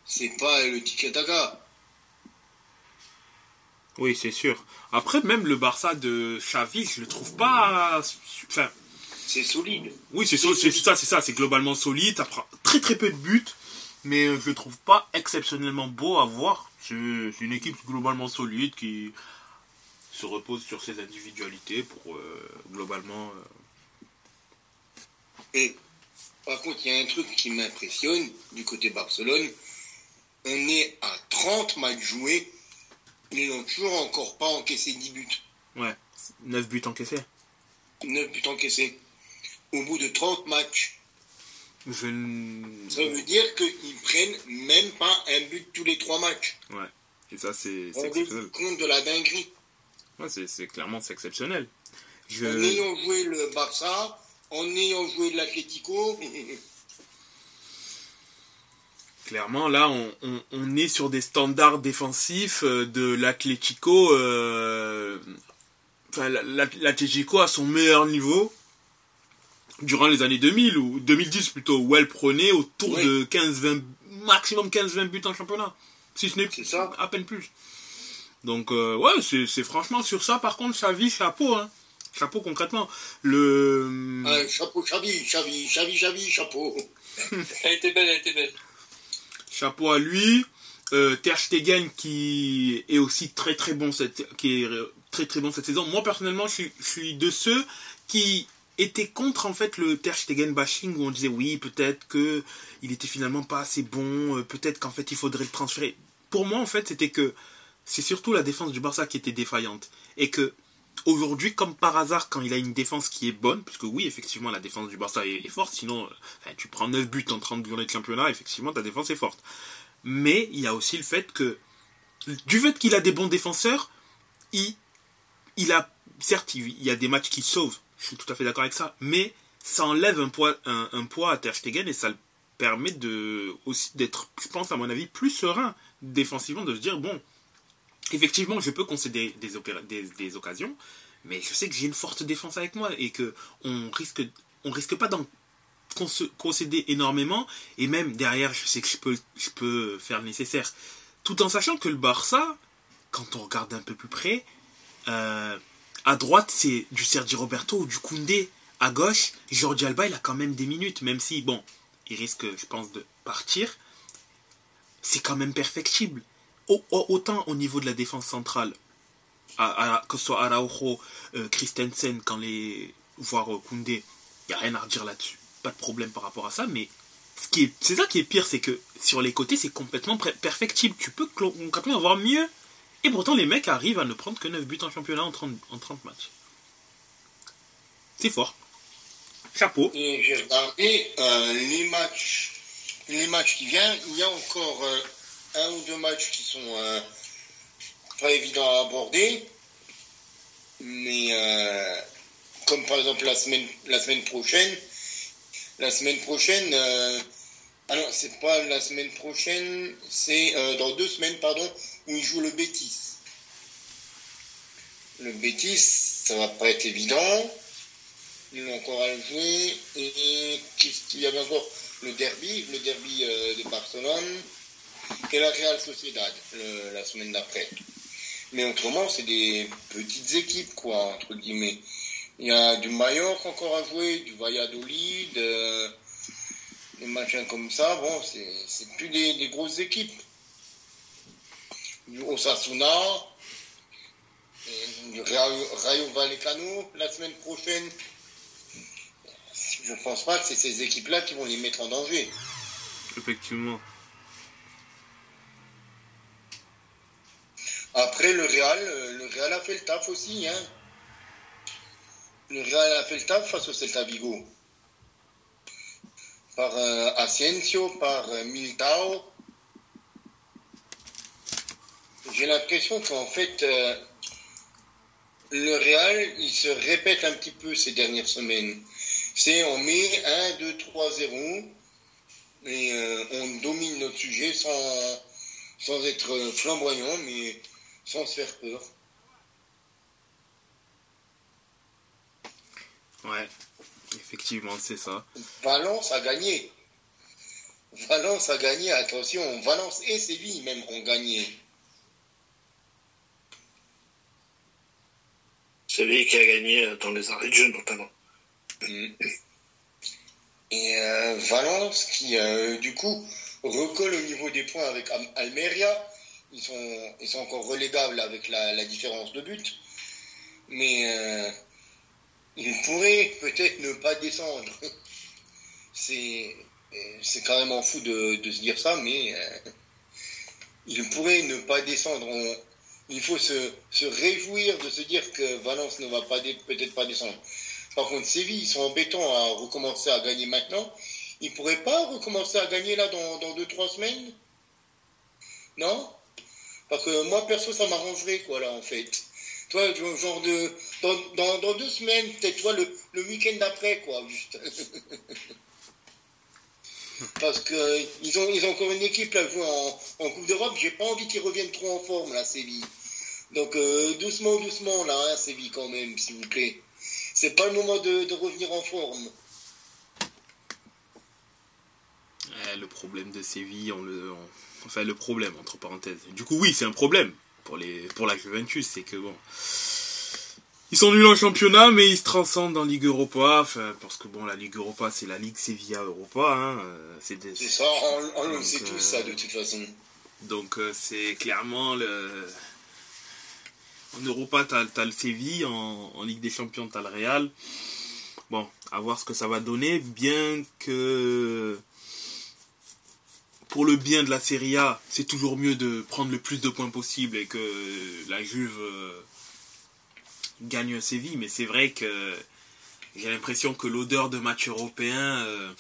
c'est pas le tiki-taka. Oui, c'est sûr. Après, même le Barça de Xavi, je le trouve pas. Enfin, c'est solide. Oui, c'est ça, c'est ça, c'est globalement solide. Ça prend très très peu de buts mais je le trouve pas exceptionnellement beau à voir. C'est une équipe globalement solide qui se repose sur ses individualités pour euh, globalement. Euh, Et par contre, il y a un truc qui m'impressionne du côté Barcelone. On est à 30 matchs joués. Ils n'ont toujours encore pas encaissé 10 buts. Ouais, 9 buts encaissés. 9 buts encaissés. Au bout de 30 matchs. Ça veut dire qu'ils prennent même pas un but tous les trois matchs. Ouais. Et ça, c'est exceptionnel. compte de la dinguerie. Ouais, c'est clairement c'est exceptionnel. Je... En ayant joué le Barça, en ayant joué l'Atlético. [laughs] Clairement, là, on, on, est sur des standards défensifs euh, de l'Atlético. Euh... Enfin, l'Atlético à son meilleur niveau durant les années 2000 ou 2010 plutôt, où elle prenait autour de 15-20, maximum 15-20 buts en championnat. Si ce n'est à peine plus. Donc, euh, ouais, c'est franchement sur ça, par contre, Xavi, chapeau, hein. Chapeau concrètement. Le. chapeau, Xavi, Xavi, Xavi, Xavi, chapeau. [laughs] elle était belle, elle était belle. Chapeau à lui. Euh, Ter Stegen qui est aussi très très bon cette, qui est très très bon cette saison. Moi personnellement, je suis, je suis de ceux qui était contre en fait le Ter Stegen bashing où on disait oui peut-être que il était finalement pas assez bon, euh, peut-être qu'en fait il faudrait le transférer. Pour moi en fait c'était que c'est surtout la défense du Barça qui était défaillante et que aujourd'hui comme par hasard quand il a une défense qui est bonne, puisque oui effectivement la défense du Barça est, forte, sinon euh, tu prends 9 buts en 30 journées de championnat, effectivement ta défense est forte. Mais il y a aussi le fait que du fait qu'il a des bons défenseurs, il, il a certes il y a des matchs qui sauvent je suis tout à fait d'accord avec ça. Mais ça enlève un poids, un, poids à Ter Stegen et ça le permet de, aussi d'être, je pense à mon avis, plus serein défensivement, de se dire, bon, effectivement, je peux concéder des, occasions, mais je sais que j'ai une forte défense avec moi et que on risque, on risque pas d'en concéder énormément et même derrière, je sais que je peux, je peux faire le nécessaire. Tout en sachant que le Barça, quand on regarde un peu plus près, euh, à droite, c'est du Sergi Roberto ou du Koundé. À gauche, Jordi Alba, il a quand même des minutes, même si, bon, il risque, je pense, de partir. C'est quand même perfectible. autant au niveau de la défense centrale, que ce soit Araujo, euh, Christensen, quand les, voire euh, Koundé, il n'y a rien à redire là-dessus. Pas de problème par rapport à ça, mais ce c'est ça qui est pire, c'est que sur les côtés, c'est complètement perfectible. Tu peux complètement avoir mieux. Et pourtant, les mecs arrivent à ne prendre que 9 buts en championnat en 30, en 30 matchs. C'est fort. Chapeau. Et j'ai regardé euh, les matchs les matchs qui viennent. Il y a encore euh, un ou deux matchs qui sont euh, pas évidents à aborder. Mais comme par exemple la semaine, la semaine prochaine, la semaine prochaine, ah non, c'est pas la semaine prochaine, c'est dans deux semaines, pardon, où il joue le Bétis. Le Bétis, ça va pas être évident. Ont encore à jouer. Et qu'est-ce qu'il y avait encore? Le derby, le derby euh, de Barcelone et la Real Sociedad la semaine d'après. Mais autrement, c'est des petites équipes, quoi, entre guillemets. Il y a du Mallorca encore à jouer, du Valladolid, euh, des machins comme ça. Bon, c'est plus des, grosses équipes. Du Osasuna, du Rayo Vallecano la semaine prochaine je ne pense pas que c'est ces équipes-là qui vont les mettre en danger. Effectivement. Après, le Real, euh, le Real a fait le taf aussi. Hein. Le Real a fait le taf face au Celta Vigo. Par euh, Asensio, par euh, Militao. J'ai l'impression qu'en fait, le Real, il se répète un petit peu ces dernières semaines c'est on met 1, 2, 3, 0 et euh, on domine notre sujet sans, sans être flamboyant, mais sans se faire peur. Ouais, effectivement, c'est ça. Valence a gagné. Valence a gagné, attention, Valence et Séville même ont gagné. Séville qui a gagné dans les arrêts de jeu notamment. Et euh, Valence qui, euh, du coup, recolle au niveau des points avec Almeria. Ils sont, ils sont encore relégables avec la, différence de but. Mais euh, ils pourraient peut-être ne pas descendre. [laughs] C'est, c'est carrément fou de, se dire ça, mais ils pourraient ne pas descendre. Il faut se, réjouir de se dire que Valence ne va pas peut-être pas descendre. Par contre, Séville, ils sont embêtants à recommencer à gagner maintenant. Ils ne pourraient pas recommencer à gagner là dans, dans deux, trois semaines? Non? Parce que moi, perso, ça m'arrangerait, quoi, là, en fait. Toi, genre de. Dans, dans, deux semaines, peut-être, toi, le, le week-end d'après, quoi, juste. [laughs] Parce qu'ils ils ont, ils ont encore une équipe là jouer en, en Coupe d'Europe. J'ai pas envie qu'ils reviennent trop en forme, là, Séville. Donc, euh, doucement, doucement, là, hein, Séville, quand même, s'il vous plaît c'est pas le moment de, revenir en forme. Eh, le problème de Séville, on le, enfin le problème entre parenthèses. Du coup, oui, c'est un problème pour les, pour la Juventus, c'est que bon, ils sont nuls en championnat, mais ils se transcendent en Ligue Europa, parce que bon, la Ligue Europa, c'est la Ligue Sevilla Europa, hein, euh, c'est ça, on, le sait tous ça de toute façon. Donc euh, c'est clairement le en Europa, tu as, le Séville. En, Ligue des Champions, tu as le Real. Bon, à voir ce que ça va donner. Bien que pour le bien de la Serie A, c'est toujours mieux de prendre le plus de points possible et que la Juve euh, gagne Séville. Mais c'est vrai que j'ai l'impression que l'odeur de match européen euh,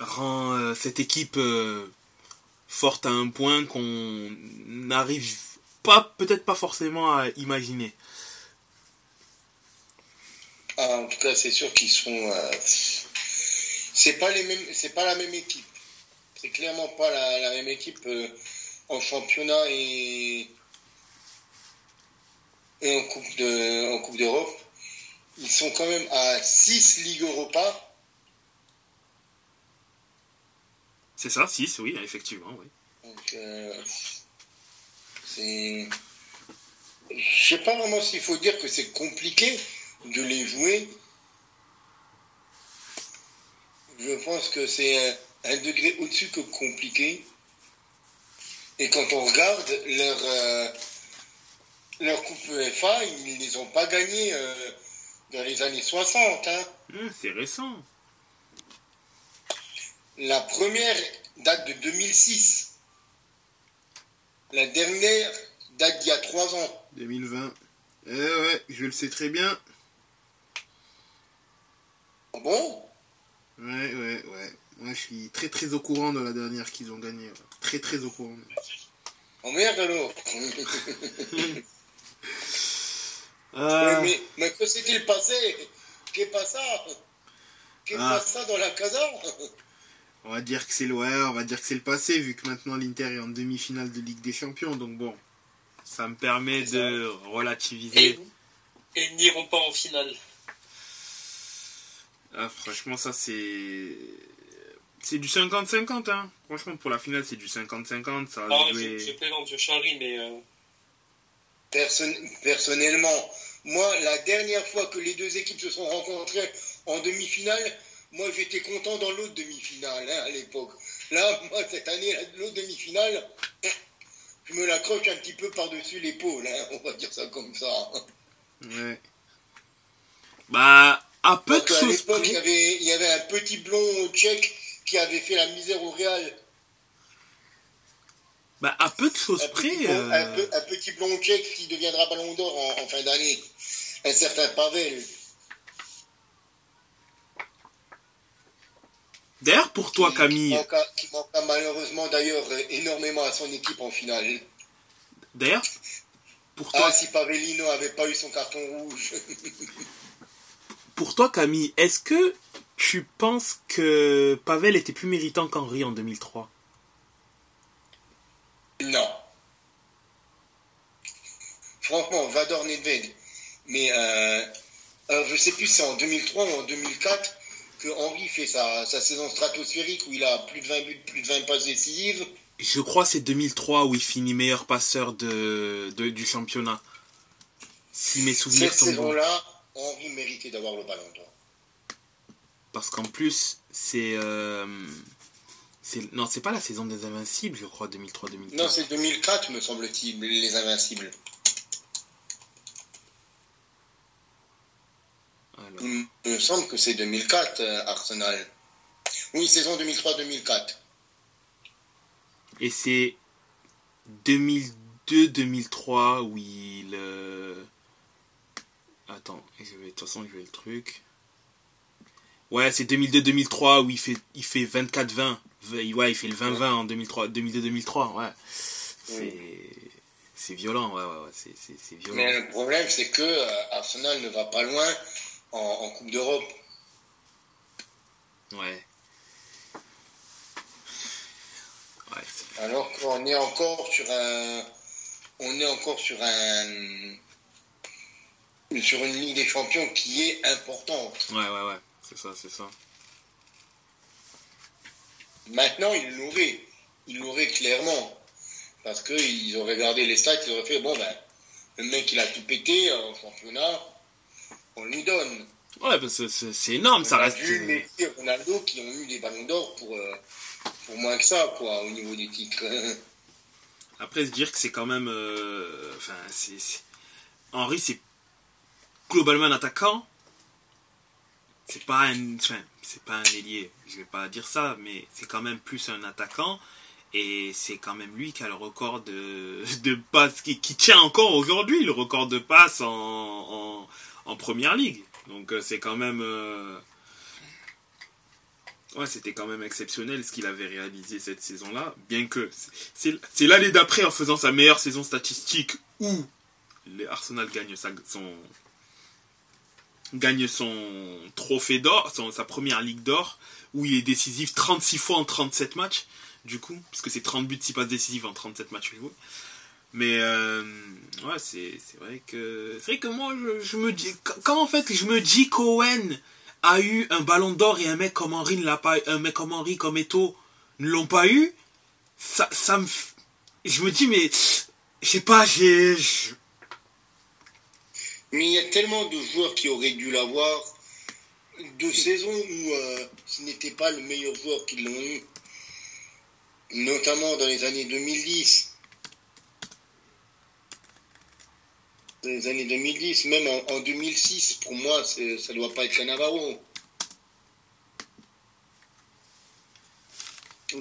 rend euh, cette équipe forte à un point qu'on arrive pas peut-être pas forcément à imaginer. Ah, en tout cas, c'est sûr qu'ils sont. Euh, c'est pas les mêmes, c'est pas la même équipe. C'est clairement pas la, même équipe euh, en championnat et et en coupe de en coupe d'Europe. Ils sont quand même à 6 Ligue Europa. C'est ça, 6, oui, effectivement, oui. Donc, euh, c'est. Je sais pas vraiment s'il faut dire que c'est compliqué de les jouer, je pense que c'est un, un degré au-dessus que compliqué. Et quand on regarde leur, euh, leur Coupe FA, ils ne les ont pas gagnés euh, dans les années 60. hein. Hum, c'est récent. La première date de 2006. La dernière date d'il y a 3 ans. 2020. Eh ouais, je le sais très bien. Bon, Ouais, ouais, ouais. Moi, je suis très, très au courant de la dernière qu'ils ont gagnée. Très, très au courant. oh merde alors. [laughs] Euh, mais, mais que s'est-il passé? Qu'est pas ça Qu'est Ah. pas ça dans la casa? On va dire que c'est le, ouais, on va dire que c'est le passé, vu que maintenant l'Inter est en demi-finale de Ligue des Champions. Donc bon, ça me permet de relativiser. Et, et ils n'iront pas en finale? Ah, franchement, ça c'est. C'est du 50-50, hein. Franchement, pour la finale, c'est du 50-50. Ça Ah, je, je jouer. plaisante, je charrie, mais euh, Person- personnellement, moi, la dernière fois que les deux équipes se sont rencontrées en demi-finale, moi j'étais content dans l'autre demi-finale hein, à l'époque. Là, [laughs] moi, cette année, la- l'autre demi-finale, je me l'accroche un petit peu par-dessus l'épaule, hein, on va dire ça comme ça. Ouais. Bah, à peu de l'époque, il y, avait, il y avait un petit blond tchèque qui avait fait la misère au Real. Bah, à peu de choses Un près. petit, blond, euh, un peu- un petit blond tchèque qui deviendra ballon d'or en, en fin d'année. Un certain Pavel. D'ailleurs, pour toi, qui- Camille. Qui manqua, malheureusement d'ailleurs euh, énormément à son équipe en finale. D'ailleurs, pour toi, Ah, si Pavelino avait pas eu son carton rouge. [laughs] pour toi, Camille, est-ce que tu penses que Pavel était plus méritant qu'Henri en 2003 non. Franchement, Vador Nedved. Mais euh, alors, je sais plus si c'est en 2003 ou en 2004 que Henry fait sa, sa saison stratosphérique où il a plus de 20 buts, plus de 20 passes décisives. Je crois que c'est 2003 où il finit meilleur passeur de, de- du championnat. Si mes souvenirs Cette sont bons. saison-là, Henry méritait d'avoir le ballon d'or. Parce qu'en plus, c'est. euh, c'est- non, c'est pas la saison des Invincibles, je crois, 2003-2004. Non, c'est 2004, me semble-t-il, les Invincibles. Alors, Il me semble que c'est 2004, euh, Arsenal. Oui, saison 2003-2004. Et c'est 2002-2003 où il. euh, Attends, de toute façon, je vais le truc. Ouais, c'est 2002-2003 où il fait, il fait 24-20. Ouais, il fait le 20-20 en 2003, 2002-2003. Ouais. C'est. C'est violent, ouais, ouais, ouais. C'est, violent. Mais le problème, c'est que euh, Arsenal ne va pas loin en, en Coupe d'Europe. Ouais. Ouais, Alors qu'on est encore sur un. On est encore sur un. Sur une Ligue des Champions qui est importante. ouais, ouais, ouais. C'est ça, c'est ça. Maintenant, ils l'auraient. Ils l'auraient clairement. Parce qu'ils auraient regardé les stats, ils auraient fait bon, ben, le mec, il a tout pété en championnat, on lui donne. Ouais, parce que c'est, énorme, On ça reste. vu Messi et Ronaldo qui ont eu des ballons d'or pour, euh, pour moins que ça, quoi, au niveau des titres. [laughs] Après, se dire que c'est quand même. euh, Enfin, c'est- Henri, c'est globalement un attaquant. C'est pas un. C'est pas un ailier. Je vais pas dire ça, mais c'est quand même plus un attaquant. Et c'est quand même lui qui a le record de, [laughs] de passes. Qui, tient encore aujourd'hui le record de passes en, en, première ligue. Donc, euh, c'est quand même. euh, Ouais, c'était quand même exceptionnel ce qu'il avait réalisé cette saison-là, bien que c'est l'année d'après en faisant sa meilleure saison statistique où Arsenal gagne son gagne son trophée d'or, sa première ligue d'or, où il est décisif 36 fois en 37 matchs, du coup, parce que c'est 30 buts, 6 passes décisives en 37 matchs. Mais euh, ouais, c'est vrai que c'est vrai que moi je, me dis quand- en fait je me dis qu'Owen a eu un ballon d'or et un mec comme Henry ne l'a pas un mec comme Henry comme Eto ne l'ont pas eu, ça ça me je me dis mais je sais pas, j'ai Mais il y a tellement de joueurs qui auraient dû l'avoir. deux saisons où euh, ce n'était pas le meilleur joueur qu'ils l'ont eu, notamment dans les années 2010. Dans les années 2010, même en, en 2006, pour moi, ça ne doit pas être Cannavaro.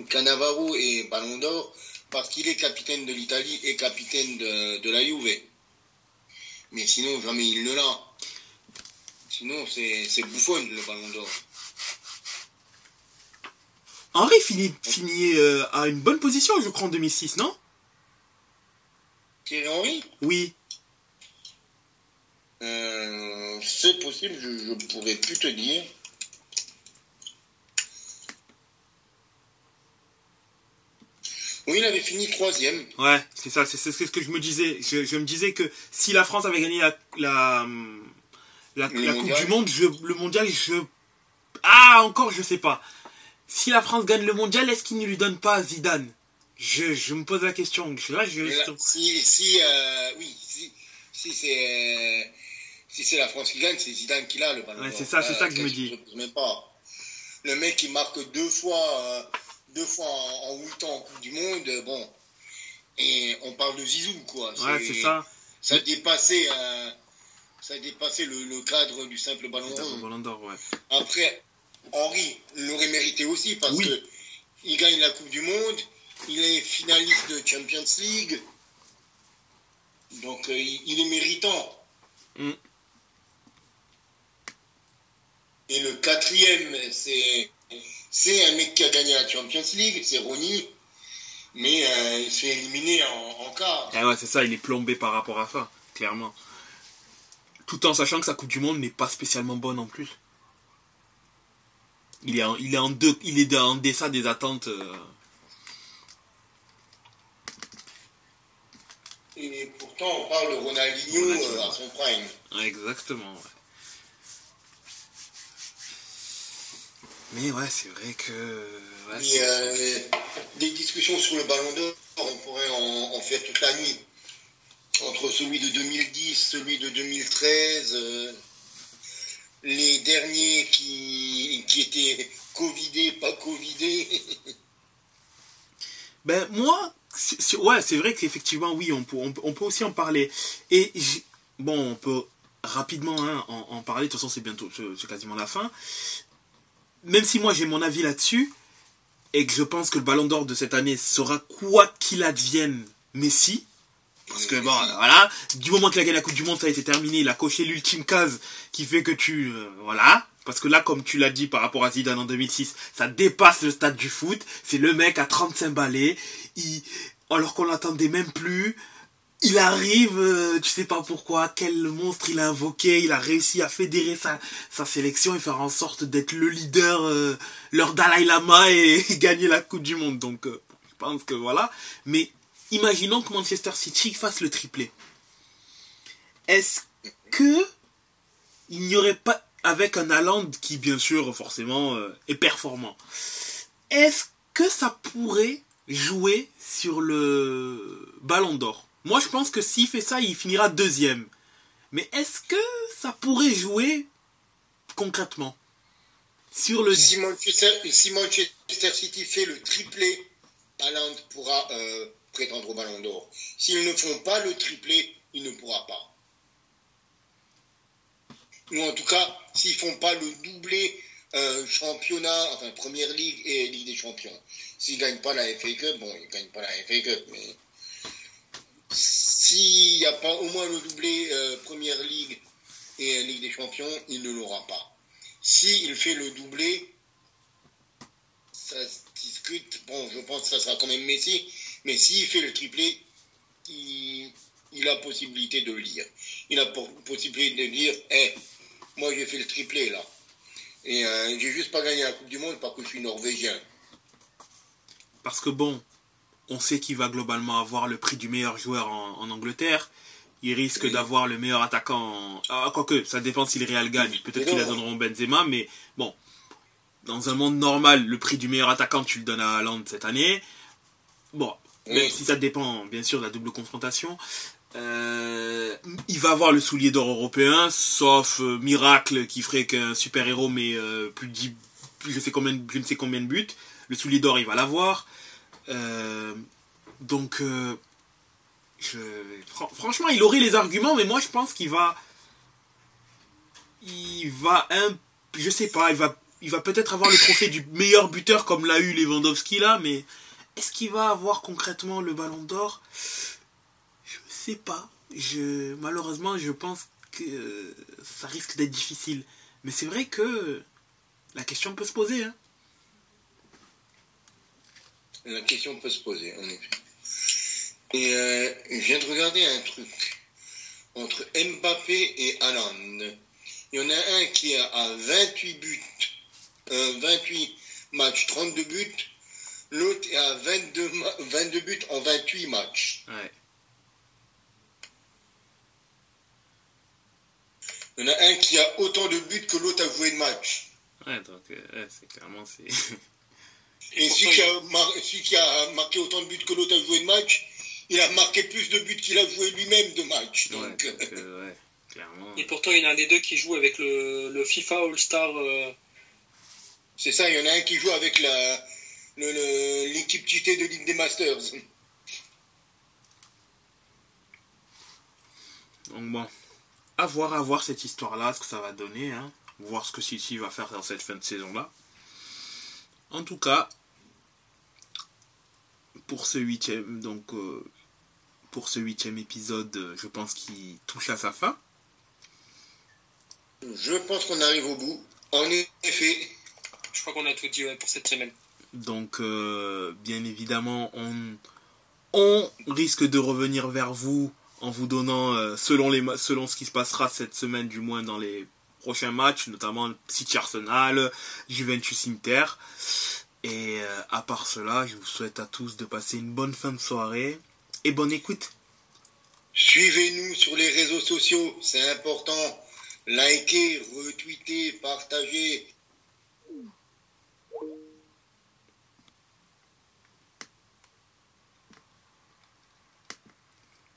Cannavaro est Ballon d'Or parce qu'il est capitaine de l'Italie et capitaine de, de la Juve. Mais sinon, jamais il ne l'a. Sinon, c'est Buffon le Ballon d'Or. Henri finit, finit euh, à une bonne position, je crois, en 2006, non? Thierry Henry? Oui. Euh, C'est possible, je ne pourrais plus te dire. Oui, il avait fini troisième. Ouais, c'est ça, c'est ce que je me disais. Je, je me disais que si la France avait gagné la, la, la, Le la Coupe du Monde, je, le mondial, je. Ah, encore, je sais pas. Si la France gagne le mondial, est-ce qu'il ne lui donne pas Zidane? Je, je me pose la question. Là, je. Là, si, si, euh, oui, si, si c'est si c'est la France qui gagne, c'est Zidane qui l'a le ballon. Ouais, c'est ça, c'est Là, ça que je me dis. même pas. Le mec qui marque deux fois, euh, deux fois en, huit ans en Coupe du Monde, euh, bon. Et on parle de Zizou, quoi. Ouais, c'est ça. Ça dépassait, euh, ça dépassait le, le cadre du simple ballon d'or, ouais. Après, Henri l'aurait mérité aussi parce Oui. que il gagne la Coupe du Monde, il est finaliste de Champions League, donc euh, il, il est méritant. Mm. Et le quatrième, c'est c'est un mec qui a gagné la Champions League, c'est Ronny, mais euh, il se fait éliminer en, en quart. Ah ouais, c'est ça, il est plombé par rapport à ça, clairement. Tout en sachant que sa Coupe du Monde n'est pas spécialement bonne en plus. Il est en, il est en, deux, il est en deçà des attentes. euh, Et pourtant, on parle de Ronaldinho Ronaldinho. euh, à son prime. Exactement, ouais. Mais ouais, c'est vrai que. ouais, euh, des discussions sur le ballon d'or, on pourrait en, en faire toute la nuit. Entre celui de 2010, celui de 2013, euh, les derniers qui, qui étaient Covidés, pas Covidés. [laughs] Ben moi, ouais, c'est vrai qu'effectivement, oui, on peut, on, peut- on peut aussi en parler. Et bon, on peut rapidement hein, en, en parler. De toute façon, c'est bientôt, c'est quasiment la fin. Même si moi j'ai mon avis là-dessus et que je pense que le Ballon d'Or de cette année sera quoi qu'il advienne Messi. Parce que bon, voilà, du moment qu'il a gagné la Coupe du Monde, ça a été terminé. Il a coché l'ultime case qui fait que tu, euh, voilà. Parce que là, comme tu l'as dit par rapport à Zidane en 2006, ça dépasse le stade du foot. C'est le mec à 35 balais, alors qu'on l'attendait même plus. Il arrive, euh, tu sais pas pourquoi, quel monstre il a invoqué, il a réussi à fédérer sa, sélection et faire en sorte d'être le leader, euh, leur Dalai Lama [laughs] et, gagner la Coupe du Monde. Donc, euh, je pense que voilà. Mais imaginons que Manchester City fasse le triplé. Est-ce que il n'y aurait pas, avec un Haaland qui bien sûr forcément euh, est performant, est-ce que ça pourrait jouer sur le Ballon d'Or? Moi je pense que s'il fait ça, il finira deuxième. Mais est-ce que ça pourrait jouer concrètement sur le si, Manchester, City fait le triplé, Haaland pourra euh, prétendre au ballon d'or. S'ils ne font pas le triplé, il ne pourra pas. Ou en tout cas, s'ils font pas le doublé euh, championnat, enfin Première Ligue et Ligue des Champions. S'ils gagnent pas la FA Cup, bon, ils gagnent pas la FA Cup, mais s'il n'y a pas au moins le doublé euh, Première Ligue et Ligue des Champions, il ne l'aura pas. S'il fait le doublé, ça se discute. Bon, je pense que ça sera quand même Messi, mais s'il fait le triplé, il, il a possibilité de le dire. Il a pour- possibilité de dire, Eh, moi j'ai fait le triplé là. Et euh, j'ai juste pas gagné la Coupe du Monde parce que je suis norvégien. Parce que bon, on sait qu'il va globalement avoir le prix du meilleur joueur en, en Angleterre. Il risque Oui. d'avoir le meilleur attaquant. En... Ah, quoique, ça dépend si le Real gagne. Peut-être qu'ils la donneront Benzema, mais bon. Dans un monde normal, le prix du meilleur attaquant, tu le donnes à Haaland cette année. Bon, même si ça dépend bien sûr de la double confrontation. Euh, il va avoir le soulier d'or européen, sauf euh, miracle qui ferait qu'un super héros met euh, plus de 10, plus je sais combien, je ne sais combien de buts. Le soulier d'or, il va l'avoir. Euh, donc, euh, franchement, il aurait les arguments, mais moi, je pense qu'il va, il va un, je sais pas, il va, il va peut-être avoir le trophée du meilleur buteur comme l'a eu Lewandowski là, mais est-ce qu'il va avoir concrètement le Ballon d'Or? Je sais pas. Je, malheureusement, je pense que euh, ça risque d'être difficile. Mais c'est vrai que la question peut se poser. Hein. La question peut se poser, en effet. Et euh, je viens de regarder un truc. Entre Mbappé et Haaland, il y en a un qui a à 28 buts, euh, 28 matchs, 32 buts. L'autre est à 22, ma- 22 buts en 28 matchs. Ouais. Il y en a un qui a autant de buts que l'autre a joué de matchs. Ouais, donc euh, c'est clairement c'est. [laughs] Et celui qui, a mar- celui qui a marqué autant de buts que l'autre a joué de matchs, il a marqué plus de buts qu'il a joué lui-même de matchs. ouais, Donc, donc, euh, ouais, clairement. Et pourtant, il y en a un des deux qui joue avec le, le FIFA All-Star. euh, c'est ça, il y en a un qui joue avec la l'équipe cheatée de Ligue des Masters. Donc bon, à voir, à voir cette histoire-là, ce que ça va donner, hein. voir ce que City va faire dans cette fin de saison-là. En tout cas, pour ce huitième, donc euh, pour ce huitième épisode, euh, je pense qu'il touche à sa fin. Je pense qu'on arrive au bout. En effet, je crois qu'on a tout dit ouais, pour cette semaine. Donc, euh, bien évidemment, on, on risque de revenir vers vous en vous donnant, euh, selon, les, selon ce qui se passera cette semaine, du moins dans les prochains matchs, notamment City Arsenal, Juventus Inter. Et euh, à part cela, je vous souhaite à tous de passer une bonne fin de soirée et bonne écoute. suivez-nous sur les réseaux sociaux, c'est important. Likez, retweetez, partagez.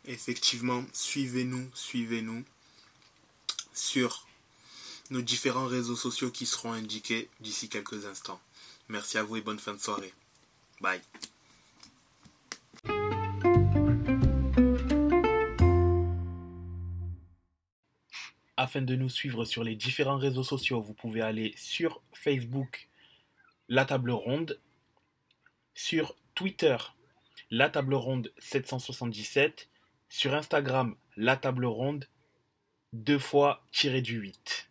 Effectivement, suivez-nous, suivez-nous sur nos différents réseaux sociaux qui seront indiqués d'ici quelques instants. Merci à vous et bonne fin de soirée. Bye. Afin de nous suivre sur les différents réseaux sociaux, vous pouvez aller sur Facebook, La Table Ronde, sur Twitter, La Table Ronde 777, sur Instagram, La Table Ronde, deux fois tiré du 8.